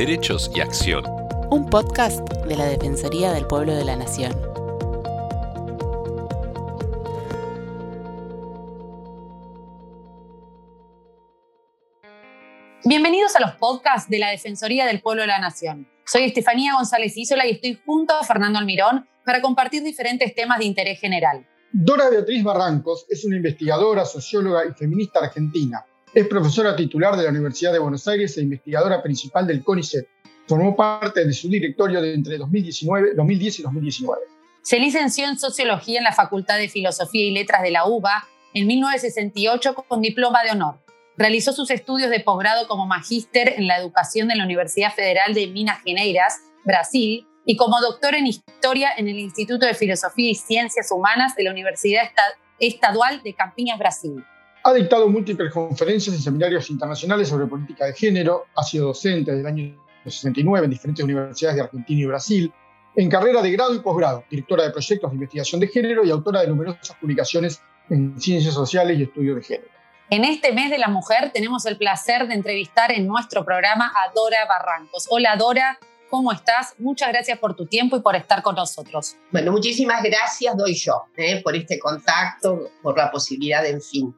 Derechos y Acción. Un podcast de la Defensoría del Pueblo de la Nación. Bienvenidos a los podcasts de la Defensoría del Pueblo de la Nación. Soy Estefanía González Isola y estoy junto a Fernando Almirón para compartir diferentes temas de interés general. Dora Beatriz Barrancos es una investigadora, socióloga y feminista argentina. Es profesora titular de la Universidad de Buenos Aires e investigadora principal del CONICET. Formó parte de su directorio de entre 2019, 2010 y 2019. Se licenció en Sociología en la Facultad de Filosofía y Letras de la UBA en 1968 con diploma de honor. Realizó sus estudios de posgrado como magíster en la educación de la Universidad Federal de Minas Gerais, Brasil, y como doctor en Historia en el Instituto de Filosofía y Ciencias Humanas de la Universidad Estadual de Campinas, Brasil. Ha dictado múltiples conferencias y seminarios internacionales sobre política de género, ha sido docente desde el año 69 en diferentes universidades de Argentina y Brasil, en carrera de grado y posgrado, directora de proyectos de investigación de género y autora de numerosas publicaciones en ciencias sociales y estudios de género. En este mes de la mujer tenemos el placer de entrevistar en nuestro programa a Dora Barrancos. Hola Dora, ¿cómo estás? Muchas gracias por tu tiempo y por estar con nosotros. Bueno, muchísimas gracias doy yo eh, por este contacto, por la posibilidad, en fin,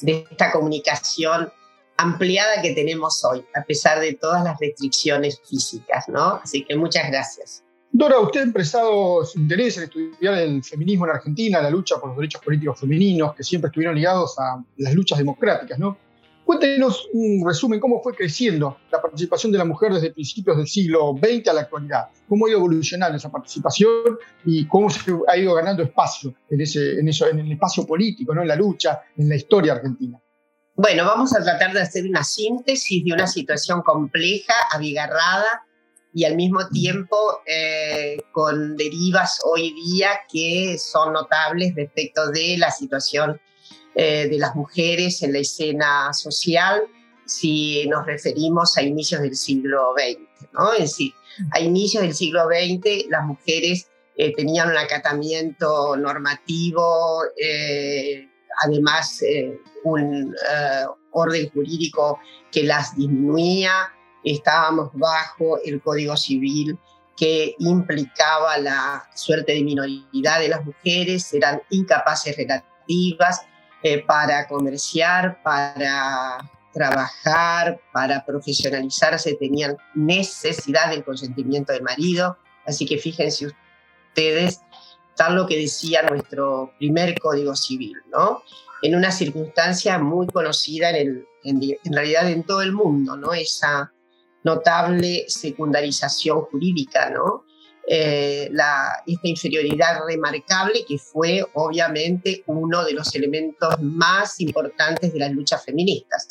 de esta comunicación ampliada que tenemos hoy, a pesar de todas las restricciones físicas, ¿no? Así que muchas gracias. Dora, usted ha expresado su interés en estudiar el feminismo en Argentina, la lucha por los derechos políticos femeninos, que siempre estuvieron ligados a las luchas democráticas, ¿no? Cuéntenos un resumen, cómo fue creciendo la participación de la mujer desde principios del siglo XX a la actualidad, cómo ha ido evolucionando esa participación y cómo se ha ido ganando espacio en, ese, en, eso, en el espacio político, ¿no? en la lucha, en la historia argentina. Bueno, vamos a tratar de hacer una síntesis de una situación compleja, abigarrada y al mismo tiempo eh, con derivas hoy día que son notables respecto de la situación eh, de las mujeres en la escena social si nos referimos a inicios del siglo XX. ¿no? Es decir, a inicios del siglo XX las mujeres eh, tenían un acatamiento normativo, eh, además un orden jurídico que las disminuía, estábamos bajo el Código Civil que implicaba la suerte de minoridad de las mujeres, eran incapaces relativas, eh, para comerciar, para trabajar, para profesionalizarse, tenían necesidad del consentimiento del marido. Así que fíjense ustedes, tal lo que decía nuestro primer Código Civil, ¿no? En una circunstancia muy conocida en, el, en realidad en todo el mundo, ¿no? Esa notable secundarización jurídica, ¿no? Eh, la, esta inferioridad remarcable que fue obviamente uno de los elementos más importantes de las luchas feministas,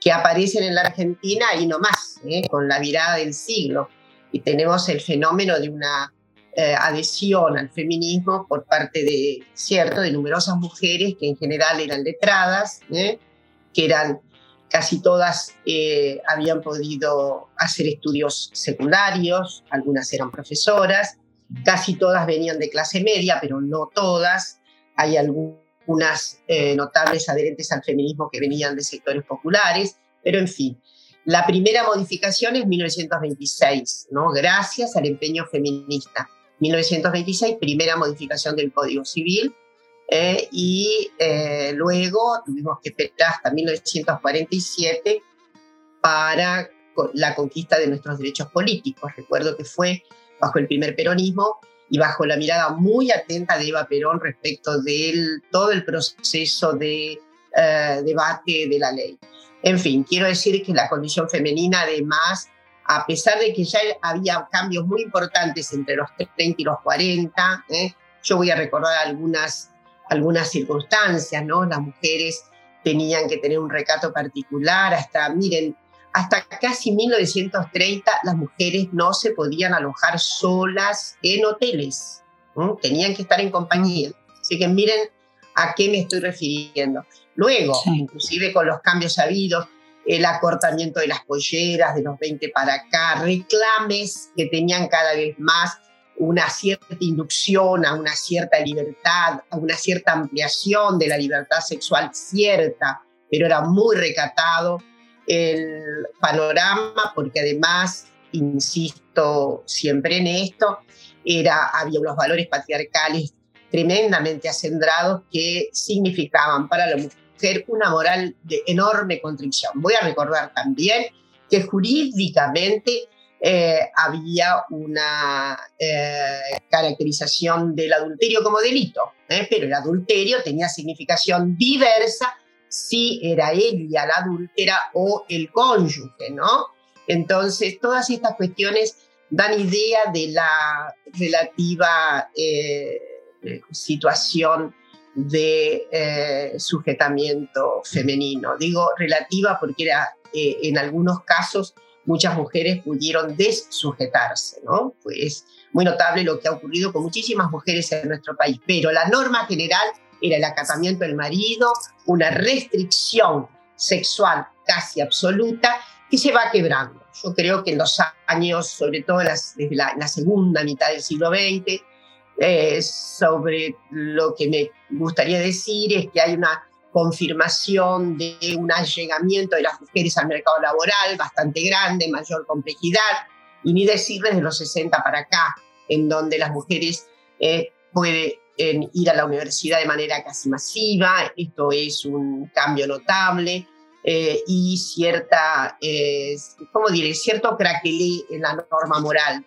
que aparecen en la Argentina y no más, ¿eh? con la virada del siglo. Y tenemos el fenómeno de una eh, adhesión al feminismo por parte de, cierto, de numerosas mujeres que en general eran letradas, que eran Casi todas eh, habían podido hacer estudios secundarios, algunas eran profesoras, casi todas venían de clase media, pero no todas. Hay algunas eh, notables adherentes al feminismo que venían de sectores populares, pero en fin. La primera modificación es 1926, ¿no? gracias al empeño feminista. 1926, primera modificación del Código Civil, eh, y eh, luego tuvimos que esperar hasta 1947 para la conquista de nuestros derechos políticos. Recuerdo que fue bajo el primer peronismo y bajo la mirada muy atenta de Eva Perón respecto de todo el proceso de eh, debate de la ley. En fin, quiero decir que la condición femenina además, a pesar de que ya había cambios muy importantes entre los 30 y los 40, yo voy a recordar algunas algunas circunstancias, ¿no? Las mujeres tenían que tener un recato particular, hasta, miren, hasta casi 1930 las mujeres no se podían alojar solas en hoteles, tenían que estar en compañía. Así que miren a qué me estoy refiriendo. Luego, inclusive con los cambios habidos, el acortamiento de las polleras de los 20 para acá, reclames que tenían cada vez más una cierta inducción a una cierta libertad, a una cierta ampliación de la libertad sexual cierta, pero era muy recatado el panorama porque además insisto siempre en esto, era, había unos valores patriarcales tremendamente acendrados que significaban para la mujer una moral de enorme contrición. Voy a recordar también que jurídicamente eh, había una eh, caracterización del adulterio como delito, ¿eh? pero el adulterio tenía significación diversa si era ella la adúltera o el cónyuge, ¿no? Entonces, todas estas cuestiones dan idea de la relativa situación de sujetamiento femenino. Digo relativa porque era en algunos casos muchas mujeres pudieron desujetarse, ¿no? Pues muy notable lo que ha ocurrido con muchísimas mujeres en nuestro país, pero la norma general era el acatamiento del marido, una restricción sexual casi absoluta que se va quebrando. Yo creo que en los años, sobre todo desde la, segunda mitad del siglo XX, eh, sobre lo que me gustaría decir es que hay una confirmación de un allegamiento de las mujeres al mercado laboral bastante grande, mayor complejidad, y ni decir desde los 60 para acá, en donde las mujeres eh, pueden ir a la universidad de manera casi masiva, esto es un cambio notable, eh, y cierta, eh, ¿cómo diré? Cierto craquelé en la norma moral.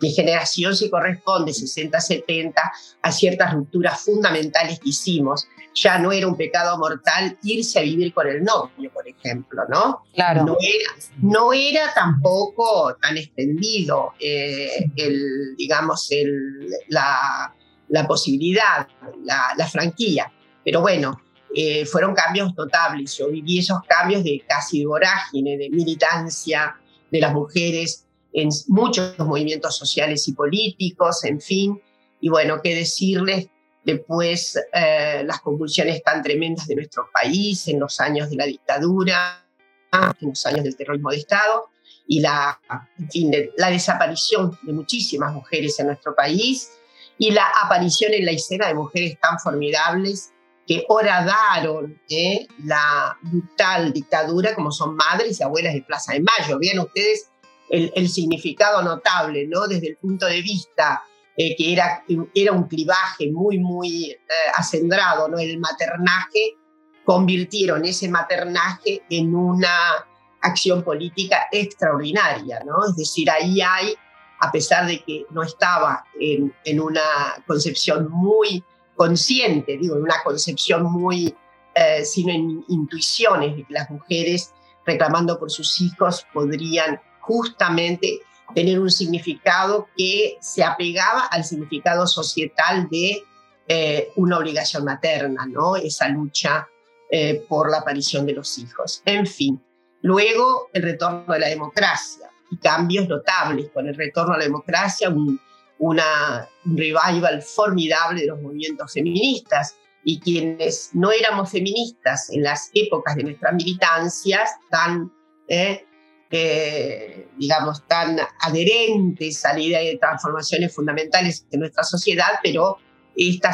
Mi generación se corresponde, 60-70, a ciertas rupturas fundamentales que hicimos. Ya no era un pecado mortal irse a vivir con el novio, por ejemplo, ¿no? Claro. No era, no era tampoco tan extendido eh, el, digamos, el, la, la posibilidad, la, la franquía. Pero bueno, eh, fueron cambios notables. Yo viví esos cambios de casi de vorágine, de militancia de las mujeres en muchos movimientos sociales y políticos, en fin. Y bueno, qué decirles después eh, las convulsiones tan tremendas de nuestro país en los años de la dictadura, en los años del terrorismo de Estado y la, en fin, la desaparición de muchísimas mujeres en nuestro país y la aparición en la escena de mujeres tan formidables que horadaron ¿eh? la brutal dictadura, como son madres y abuelas de Plaza de Mayo. Vean ustedes el, significado notable, ¿no? Desde el punto de vista eh, que era, era un clivaje muy, muy eh, acendrado, ¿no? El maternaje, convirtieron ese maternaje en una acción política extraordinaria, ¿no? Es decir, ahí hay, a pesar de que no estaba en, en una concepción muy consciente, digo, una concepción muy, eh, sino en intuiciones de que las mujeres reclamando por sus hijos podrían justamente tener un significado que se apegaba al significado societal de eh, una obligación materna, ¿no? Esa lucha eh, por la aparición de los hijos. En fin, luego el retorno de la democracia y cambios notables con el retorno a la democracia, un, una, un revival formidable de los movimientos feministas y quienes no éramos feministas en las épocas de nuestras militancias tan, eh, eh, digamos, tan adherentes a la idea de transformaciones fundamentales de nuestra sociedad, pero esta,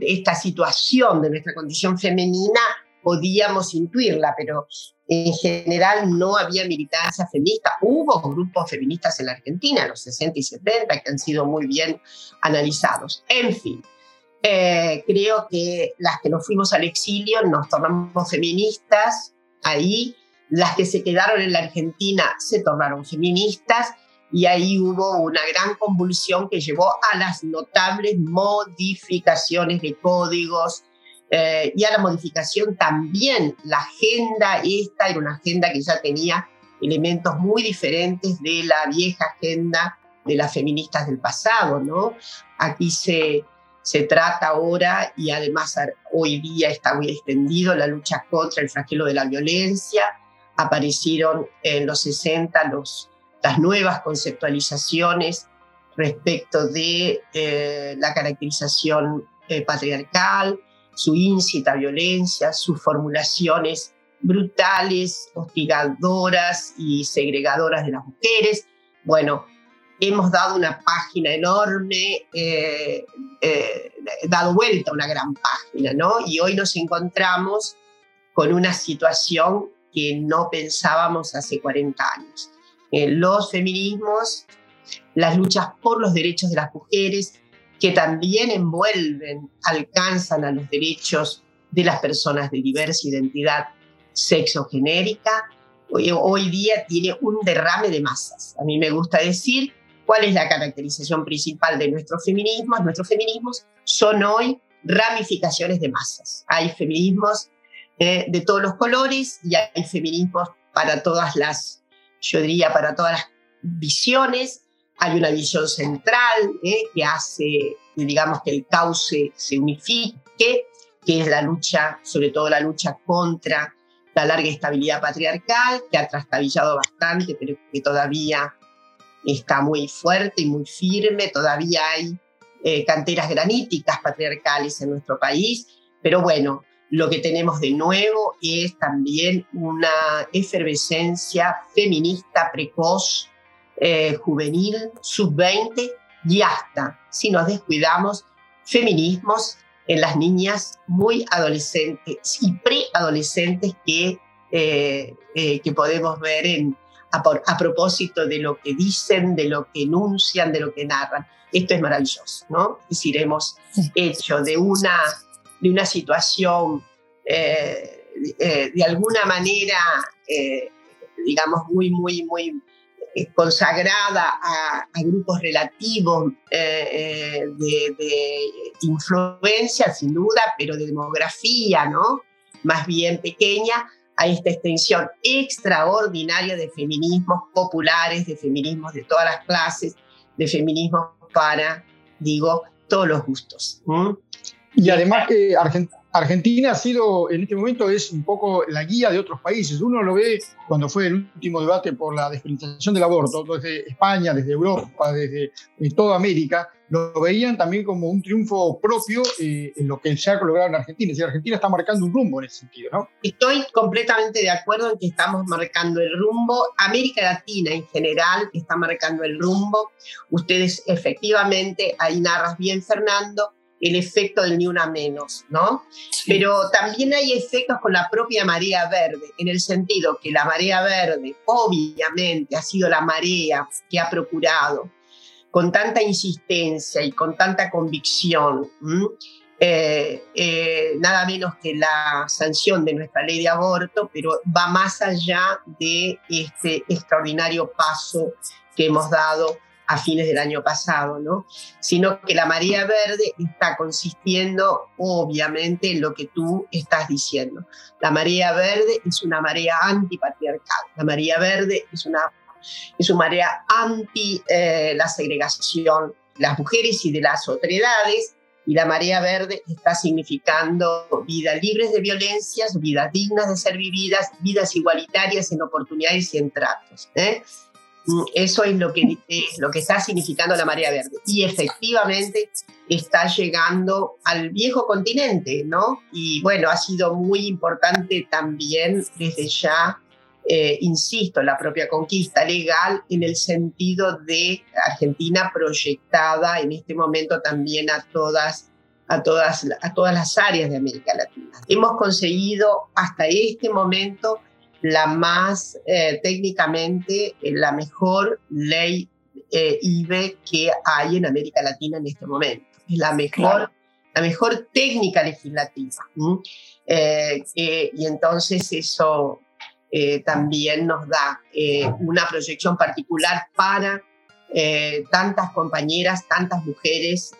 esta situación de nuestra condición femenina podíamos intuirla, pero en general no había militancia feminista. Hubo grupos feministas en la Argentina en los 60 y 70 que han sido muy bien analizados. En fin, eh, creo que las que nos fuimos al exilio nos tornamos feministas ahí, las que se quedaron en la Argentina se tornaron feministas y ahí hubo una gran convulsión que llevó a las notables modificaciones de códigos, eh, y a la modificación también. La agenda esta era una agenda que ya tenía elementos muy diferentes de la vieja agenda de las feministas del pasado, ¿no? Aquí se, se trata ahora y además hoy día está muy extendido la lucha contra el flagelo de la violencia. Aparecieron en los 60 los, las nuevas conceptualizaciones respecto de eh, la caracterización eh, patriarcal, su íncita violencia, sus formulaciones brutales, hostigadoras y segregadoras de las mujeres. Bueno, hemos dado una página enorme, eh, eh, dado vuelta una gran página, ¿no? Y hoy nos encontramos con una situación que no pensábamos hace 40 años. eh, los feminismos, las luchas por los derechos de las mujeres, que también envuelven, alcanzan a los derechos de las personas de diversa identidad sexogenérica, hoy, hoy día tiene un derrame de masas. A mí me gusta decir cuál es la caracterización principal de nuestros feminismos. Nuestros feminismos son hoy ramificaciones de masas. Hay feminismos eh, de todos los colores y hay feminismos para todas las, yo diría, para todas las visiones. Hay una visión central eh, que hace, digamos, que el cauce se unifique, que es la lucha, sobre todo la lucha contra la larga estabilidad patriarcal, que ha trastabillado bastante, pero que todavía está muy fuerte y muy firme, todavía hay eh, canteras graníticas patriarcales en nuestro país, pero bueno, lo que tenemos de nuevo es también una efervescencia feminista precoz, eh, juvenil, sub-20 y hasta, si nos descuidamos, feminismos en las niñas muy adolescentes y preadolescentes que, eh, que podemos ver en, a, propósito de lo que dicen, de lo que enuncian, de lo que narran. Esto es maravilloso, ¿no? Es decir, hemos hecho de una, de una situación eh, eh, de alguna manera, eh, digamos, muy, muy, muy consagrada a, grupos relativos de, de, influencia, sin duda, pero de demografía, ¿no? Más bien pequeña, a esta extensión extraordinaria de feminismos populares, de feminismos de todas las clases, de feminismos para, digo, todos los gustos. Y además que Argentina Argentina ha sido, en este momento, es un poco la guía de otros países. Uno lo ve cuando fue el último debate por la despenalización del aborto, desde España, desde Europa, desde eh, toda América, lo veían también como un triunfo propio eh, en lo que se ha logrado en Argentina. Es Argentina está marcando un rumbo en ese sentido, ¿no? Estoy completamente de acuerdo en que estamos marcando el rumbo. América Latina en general está marcando el rumbo. Ustedes efectivamente, ahí narras bien, Fernando, el efecto del ni una menos, ¿no? Pero también hay efectos con la propia marea verde, en el sentido que la marea verde obviamente ha sido la marea que ha procurado con tanta insistencia y con tanta convicción, eh, eh, nada menos que la sanción de nuestra ley de aborto, pero va más allá de este extraordinario paso que hemos dado a fines del año pasado, ¿no? Sino que la marea verde está consistiendo obviamente en lo que tú estás diciendo. La marea verde es una marea antipatriarcal, la marea verde es una, es una marea anti eh, la segregación de las mujeres y de las otredades, y la marea verde está significando vidas libres de violencias, vidas dignas de ser vividas, vidas igualitarias en oportunidades y en tratos. ¿eh? Mm, eso es lo que, lo que está significando la marea verde. Y efectivamente está llegando al viejo continente, ¿no? Y bueno, ha sido muy importante también desde ya, eh, insisto, la propia conquista legal en el sentido de Argentina proyectada en este momento también a todas a todas, a todas las áreas de América Latina. Hemos conseguido hasta este momento la más eh, técnicamente, eh, la mejor ley eh, IBE que hay en América Latina en este momento. Es la mejor, la mejor técnica legislativa. y entonces eso también nos da una proyección particular para tantas compañeras, tantas mujeres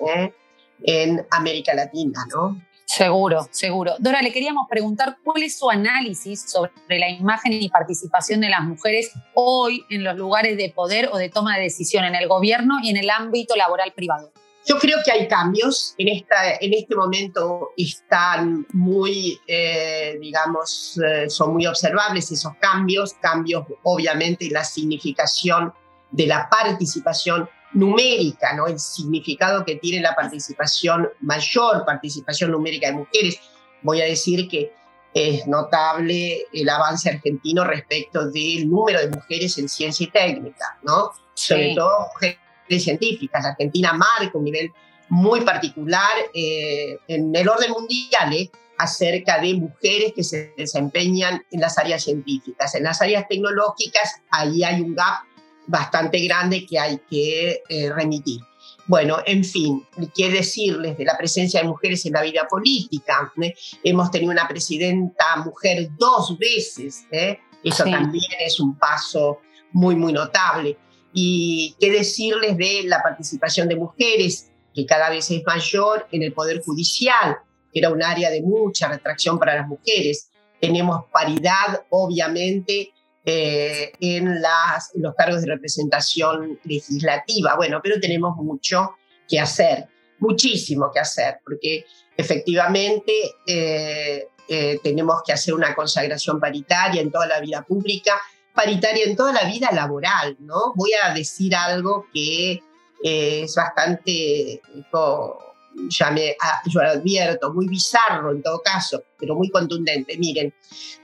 en América Latina, ¿no? Seguro, seguro. Dora, le queríamos preguntar cuál es su análisis sobre la imagen y participación de las mujeres hoy en los lugares de poder o de toma de decisión en el gobierno y en el ámbito laboral privado. Yo creo que hay cambios. En, esta, en este momento están muy, eh, digamos, eh, son muy observables esos cambios, cambios obviamente la significación de la participación numérica, ¿no? el significado que tiene la participación, mayor participación numérica de mujeres. Voy a decir que es notable el avance argentino respecto del número de mujeres en ciencia y técnica, ¿no? sobre todo mujeres científicas. La Argentina marca un nivel muy particular eh, en el orden mundial ¿eh? acerca de mujeres que se desempeñan en las áreas científicas. En las áreas tecnológicas, ahí hay un gap bastante grande que hay que eh, remitir. Bueno, en fin, qué decirles de la presencia de mujeres en la vida política. ¿eh? Hemos tenido una presidenta mujer dos veces, ¿eh? eso también es un paso muy, muy notable. Y qué decirles de la participación de mujeres, que cada vez es mayor en el Poder Judicial, que era un área de mucha retracción para las mujeres. Tenemos paridad, obviamente, eh, en, los cargos de representación legislativa. Bueno, pero tenemos mucho que hacer, muchísimo que hacer, porque efectivamente eh, eh, tenemos que hacer una consagración paritaria en toda la vida pública, paritaria en toda la vida laboral, ¿no? Voy a decir algo que es bastante ya me, ah, yo lo advierto, muy bizarro en todo caso, pero muy contundente. Miren,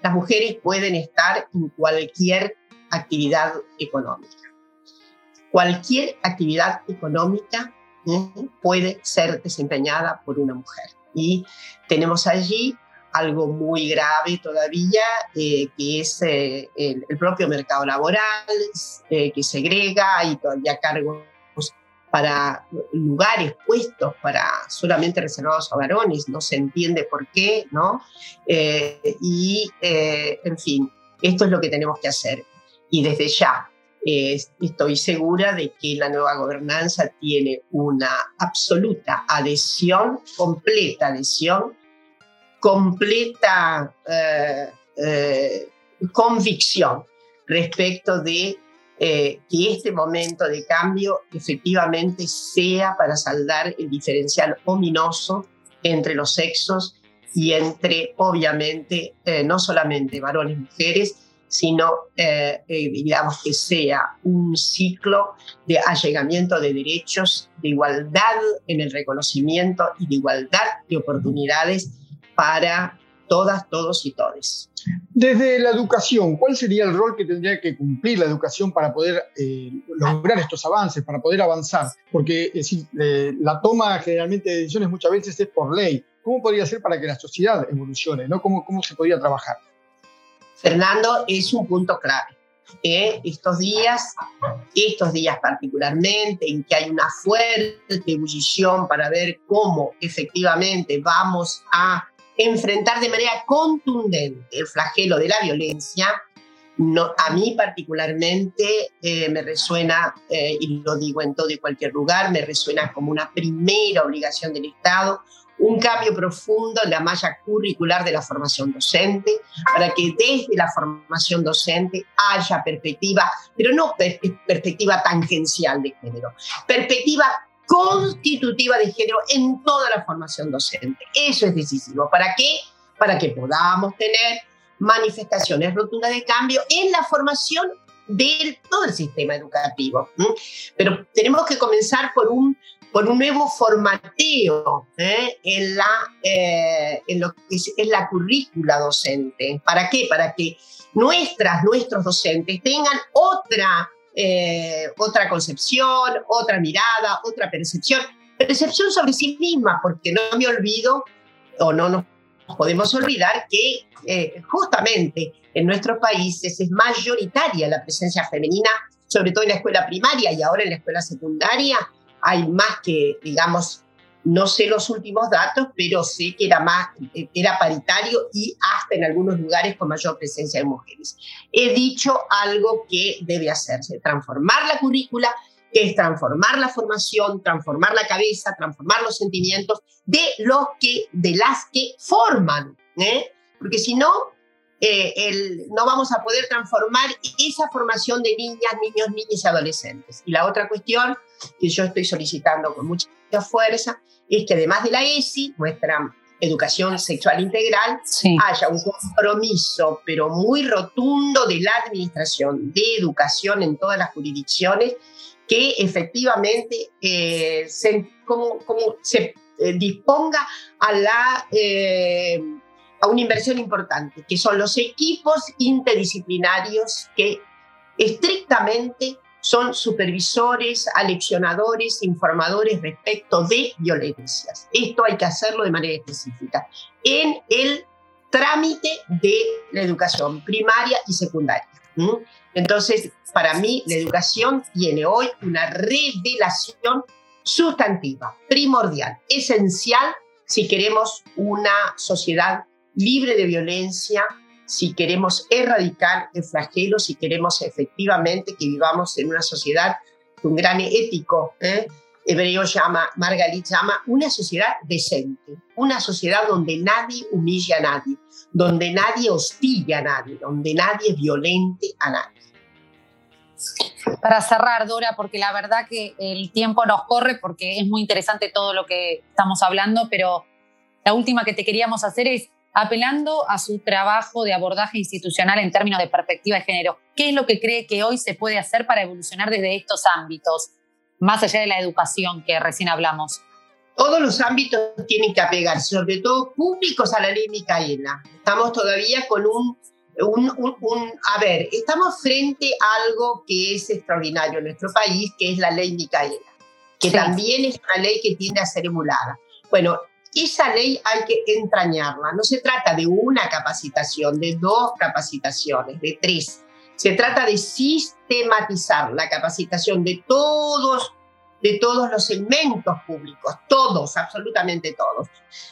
las mujeres pueden estar en cualquier actividad económica. Cualquier actividad económica ¿eh? puede ser desempeñada por una mujer. Y tenemos allí algo muy grave todavía, eh, que es eh, el, el, propio mercado laboral, que segrega y todavía cargo para lugares puestos para solamente reservados a varones, no se entiende por qué, ¿no? Eh, y, eh, en fin, esto es lo que tenemos que hacer. Y desde ya eh, estoy segura de que la nueva gobernanza tiene una absoluta adhesión, completa adhesión, completa convicción respecto de eh, que este momento de cambio efectivamente sea para saldar el diferencial ominoso entre los sexos y entre, obviamente, eh, no solamente varones y mujeres, sino, eh, digamos, que sea un ciclo de allegamiento de derechos, de igualdad en el reconocimiento y de igualdad de oportunidades para todas, todos y todes. Desde la educación, ¿cuál sería el rol que tendría que cumplir la educación para poder eh, lograr estos avances, para poder avanzar? Porque eh, la toma generalmente de decisiones muchas veces es por ley. ¿Cómo podría ser para que la sociedad evolucione? ¿no? ¿Cómo, cómo se podría trabajar? Fernando, es un punto clave. ¿eh? estos días, estos días particularmente, en que hay una fuerte ebullición para ver cómo efectivamente vamos a enfrentar de manera contundente el flagelo de la violencia, a mí particularmente eh, me resuena, eh, y lo digo en todo y cualquier lugar, me resuena como una primera obligación del Estado, un cambio profundo en la malla curricular de la formación docente, para que desde la formación docente haya perspectiva, pero no perspectiva tangencial de género, perspectiva constitutiva de género en toda la formación docente. Eso es decisivo. ¿Para qué? Para que podamos tener manifestaciones rotundas de cambio en la formación de todo el sistema educativo. Pero tenemos que comenzar por un, por un nuevo formateo ¿eh? en, la, eh, en lo que es, la currícula docente. ¿Para qué? Para que nuestras, nuestros docentes tengan otra eh, otra concepción, otra mirada, otra percepción. Percepción sobre sí misma, porque no me olvido o no nos podemos olvidar que eh, justamente en nuestros países es mayoritaria la presencia femenina, sobre todo en la escuela primaria y ahora en la escuela secundaria. Hay más que, digamos, no sé los últimos datos, pero sé que era, más, era paritario y hasta en algunos lugares con mayor presencia de mujeres. He dicho algo que debe hacerse, transformar la currícula, que es transformar la formación, transformar la cabeza, transformar los sentimientos de los que, de las que forman, ¿eh? porque si no, eh, el, no vamos a poder transformar esa formación de niñas, niños, niñas y adolescentes. Y la otra cuestión que yo estoy solicitando con mucha fuerza es que además de la ESI, nuestra educación sexual integral, haya un compromiso, pero muy rotundo de la administración de educación en todas las jurisdicciones, que efectivamente eh, se, como, se eh, disponga a, la, eh, a una inversión importante, que son los equipos interdisciplinarios que estrictamente son supervisores, aleccionadores, informadores respecto de violencias. Esto hay que hacerlo de manera específica en el trámite de la educación primaria y secundaria. Entonces, para mí, la educación tiene hoy una revelación sustantiva, primordial, esencial si queremos una sociedad libre de violencia, si queremos erradicar el flagelo, si queremos efectivamente que vivamos en una sociedad un gran ético ¿eh? hebreo llama, Margalit llama, una sociedad decente, una sociedad donde nadie humilla a nadie, donde nadie hostilla a nadie, donde nadie violente a nadie. Para cerrar, Dora, porque la verdad que el tiempo nos corre, porque es muy interesante todo lo que estamos hablando, pero la última que te queríamos hacer es apelando a su trabajo de abordaje institucional en términos de perspectiva de género. ¿Qué es lo que cree que hoy se puede hacer para evolucionar desde estos ámbitos, más allá de la educación que recién hablamos? Todos los ámbitos tienen que apegarse, sobre todo públicos, a la ley Micaela. Estamos todavía con un, un, A ver, estamos frente a algo que es extraordinario en nuestro país, que es la ley Micaela, que también es una ley que tiende a ser emulada. Bueno, esa ley hay que entrañarla. No se trata de una capacitación, de dos capacitaciones, de tres. Se trata de sistematizar la capacitación de todos, de todos los segmentos públicos, todos, absolutamente todos.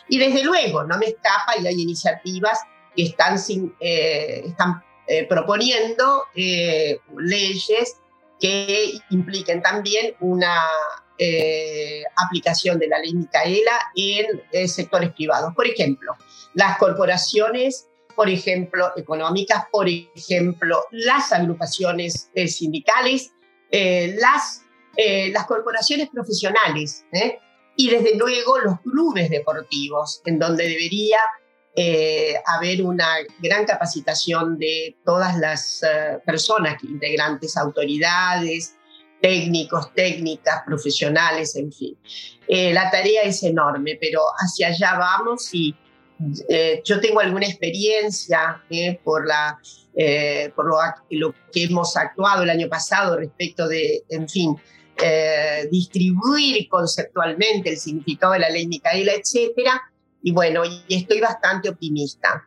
Y desde luego, no me escapa y hay iniciativas que están, sin, eh, están eh, proponiendo eh, leyes que impliquen también una eh, aplicación de la ley Micaela en eh, sectores privados. Por ejemplo, las corporaciones, por ejemplo, económicas, por ejemplo, las agrupaciones eh, sindicales, las, las corporaciones profesionales y desde luego los clubes deportivos, en donde debería haber una gran capacitación de todas las personas integrantes, autoridades, técnicos, técnicas, profesionales, en fin. Eh, la tarea es enorme, pero hacia allá vamos y eh, yo tengo alguna experiencia eh, por, la, por lo, que hemos actuado el año pasado respecto de, en fin, distribuir conceptualmente el significado de la ley Micaela, etcétera. Y bueno, y estoy bastante optimista.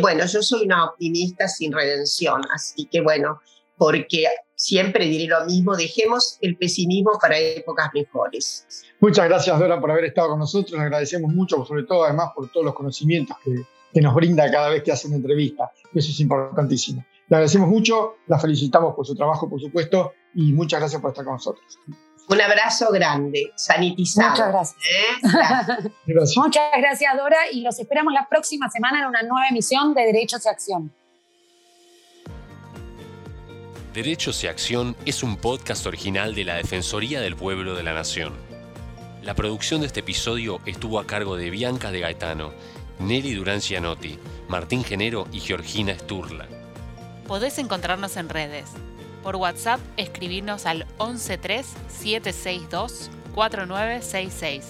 bueno, yo soy una optimista sin redención, así que bueno, porque siempre diré lo mismo, dejemos el pesimismo para épocas mejores. Muchas gracias Dora por haber estado con nosotros, le agradecemos mucho, sobre todo además por todos los conocimientos que, que nos brinda cada vez que hace una entrevista, eso es importantísimo. Le agradecemos mucho, la felicitamos por su trabajo, por supuesto, y muchas gracias por estar con nosotros. Un abrazo grande, sanitizado. Muchas gracias. ¿eh? gracias. Muchas gracias, Dora, y los esperamos la próxima semana en una nueva emisión de Derechos y Acción. Derechos y Acción es un podcast original de la Defensoría del Pueblo de la Nación. La producción de este episodio estuvo a cargo de Bianca de Gaetano, Nelly Durán Cianotti, Martín Genero y Georgina Sturla. Podés encontrarnos en redes. Por WhatsApp, escribirnos al 113-762-4966.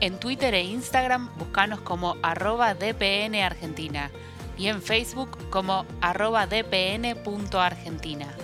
En Twitter e Instagram, buscanos como arroba DPN Argentina y en Facebook como arroba dpn.argentina.